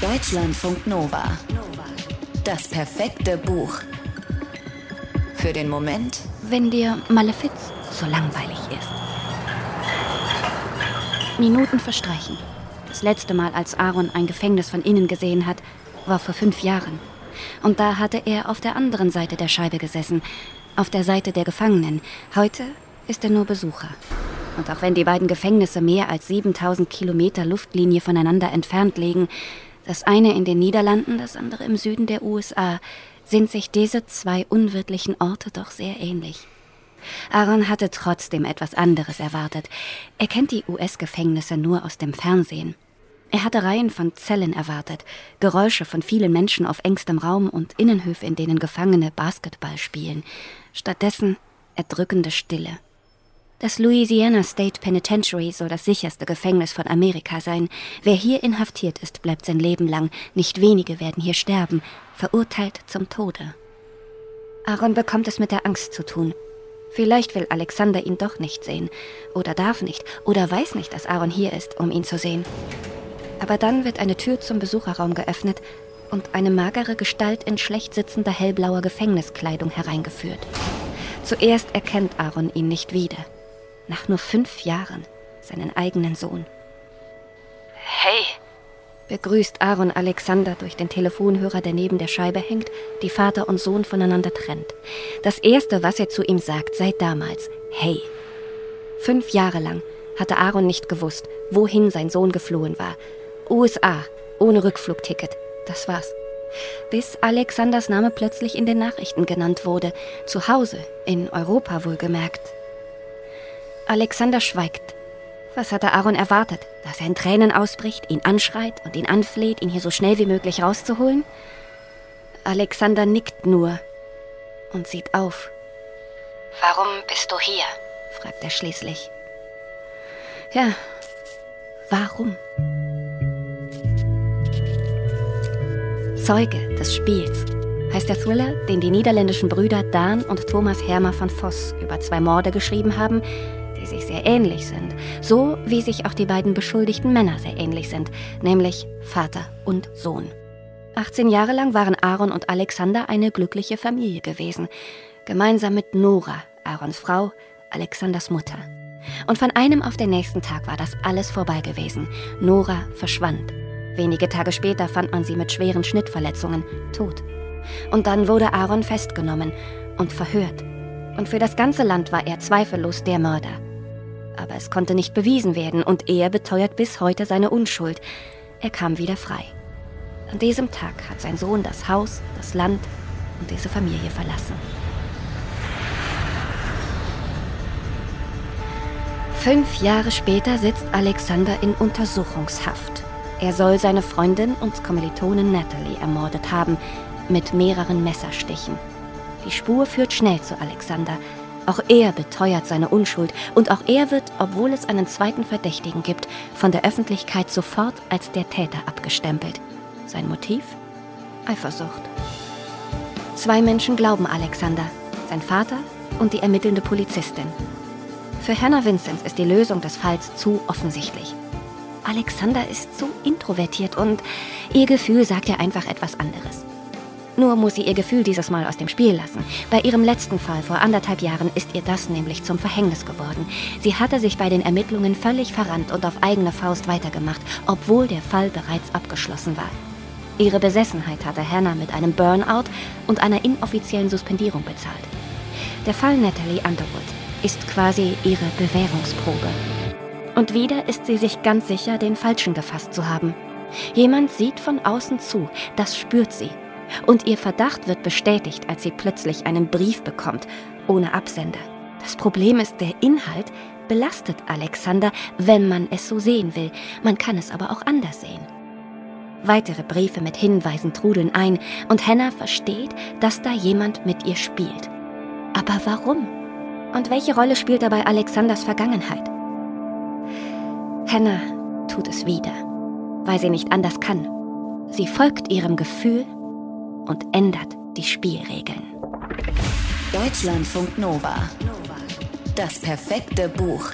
Deutschlandfunk Nova. Das perfekte Buch. Für den Moment, wenn dir Malefiz so langweilig ist. Minuten verstreichen. Das letzte Mal, als Aaron ein Gefängnis von innen gesehen hat, war vor fünf Jahren. Und da hatte er auf der anderen Seite der Scheibe gesessen, auf der Seite der Gefangenen. Heute ist er nur Besucher. Und auch wenn die beiden Gefängnisse mehr als 7000 Kilometer Luftlinie voneinander entfernt liegen, das eine in den Niederlanden, das andere im Süden der USA, sind sich diese zwei unwirtlichen Orte doch sehr ähnlich. Aaron hatte trotzdem etwas anderes erwartet. Er kennt die US-Gefängnisse nur aus dem Fernsehen. Er hatte Reihen von Zellen erwartet, Geräusche von vielen Menschen auf engstem Raum und Innenhöfe, in denen Gefangene Basketball spielen. Stattdessen erdrückende Stille. Das Louisiana State Penitentiary soll das sicherste Gefängnis von Amerika sein. Wer hier inhaftiert ist, bleibt sein Leben lang. Nicht wenige werden hier sterben, verurteilt zum Tode. Aaron bekommt es mit der Angst zu tun. Vielleicht will Alexander ihn doch nicht sehen, oder darf nicht, oder weiß nicht, dass Aaron hier ist, um ihn zu sehen. Aber dann wird eine Tür zum Besucherraum geöffnet und eine magere Gestalt in schlecht sitzender hellblauer Gefängniskleidung hereingeführt. Zuerst erkennt Aaron ihn nicht wieder nach nur fünf Jahren, seinen eigenen Sohn. Hey, begrüßt Aaron Alexander durch den Telefonhörer, der neben der Scheibe hängt, die Vater und Sohn voneinander trennt. Das Erste, was er zu ihm sagt, seit damals, hey. Fünf Jahre lang hatte Aaron nicht gewusst, wohin sein Sohn geflohen war. USA, ohne Rückflugticket, das war's. Bis Alexanders Name plötzlich in den Nachrichten genannt wurde, zu Hause, in Europa wohlgemerkt, Alexander schweigt. Was hatte Aaron erwartet? Dass er in Tränen ausbricht, ihn anschreit und ihn anfleht, ihn hier so schnell wie möglich rauszuholen? Alexander nickt nur und sieht auf. Warum bist du hier? fragt er schließlich. Ja, warum? Zeuge des Spiels heißt der Thriller, den die niederländischen Brüder Dan und Thomas Hermer von Voss über zwei Morde geschrieben haben, die sich sehr ähnlich sind, so wie sich auch die beiden beschuldigten Männer sehr ähnlich sind, nämlich Vater und Sohn. 18 Jahre lang waren Aaron und Alexander eine glückliche Familie gewesen, gemeinsam mit Nora, Aarons Frau, Alexanders Mutter. Und von einem auf den nächsten Tag war das alles vorbei gewesen. Nora verschwand. Wenige Tage später fand man sie mit schweren Schnittverletzungen, tot. Und dann wurde Aaron festgenommen und verhört. Und für das ganze Land war er zweifellos der Mörder aber es konnte nicht bewiesen werden und er beteuert bis heute seine Unschuld. Er kam wieder frei. An diesem Tag hat sein Sohn das Haus, das Land und diese Familie verlassen. Fünf Jahre später sitzt Alexander in Untersuchungshaft. Er soll seine Freundin und Kommilitonin Natalie ermordet haben, mit mehreren Messerstichen. Die Spur führt schnell zu Alexander. Auch er beteuert seine Unschuld und auch er wird, obwohl es einen zweiten Verdächtigen gibt, von der Öffentlichkeit sofort als der Täter abgestempelt. Sein Motiv? Eifersucht. Zwei Menschen glauben Alexander, sein Vater und die ermittelnde Polizistin. Für Hannah Vincent ist die Lösung des Falls zu offensichtlich. Alexander ist zu introvertiert und ihr Gefühl sagt ihr einfach etwas anderes. Nur muss sie ihr Gefühl dieses Mal aus dem Spiel lassen. Bei ihrem letzten Fall vor anderthalb Jahren ist ihr das nämlich zum Verhängnis geworden. Sie hatte sich bei den Ermittlungen völlig verrannt und auf eigene Faust weitergemacht, obwohl der Fall bereits abgeschlossen war. Ihre Besessenheit hatte Hannah mit einem Burnout und einer inoffiziellen Suspendierung bezahlt. Der Fall Natalie Underwood ist quasi ihre Bewährungsprobe. Und wieder ist sie sich ganz sicher, den Falschen gefasst zu haben. Jemand sieht von außen zu, das spürt sie und ihr Verdacht wird bestätigt, als sie plötzlich einen Brief bekommt, ohne Absender. Das Problem ist, der Inhalt belastet Alexander, wenn man es so sehen will. Man kann es aber auch anders sehen. Weitere Briefe mit Hinweisen trudeln ein und Hannah versteht, dass da jemand mit ihr spielt. Aber warum? Und welche Rolle spielt dabei Alexanders Vergangenheit? Hannah tut es wieder, weil sie nicht anders kann. Sie folgt ihrem Gefühl und ändert die Spielregeln. Deutschlandfunk Nova. Das perfekte Buch.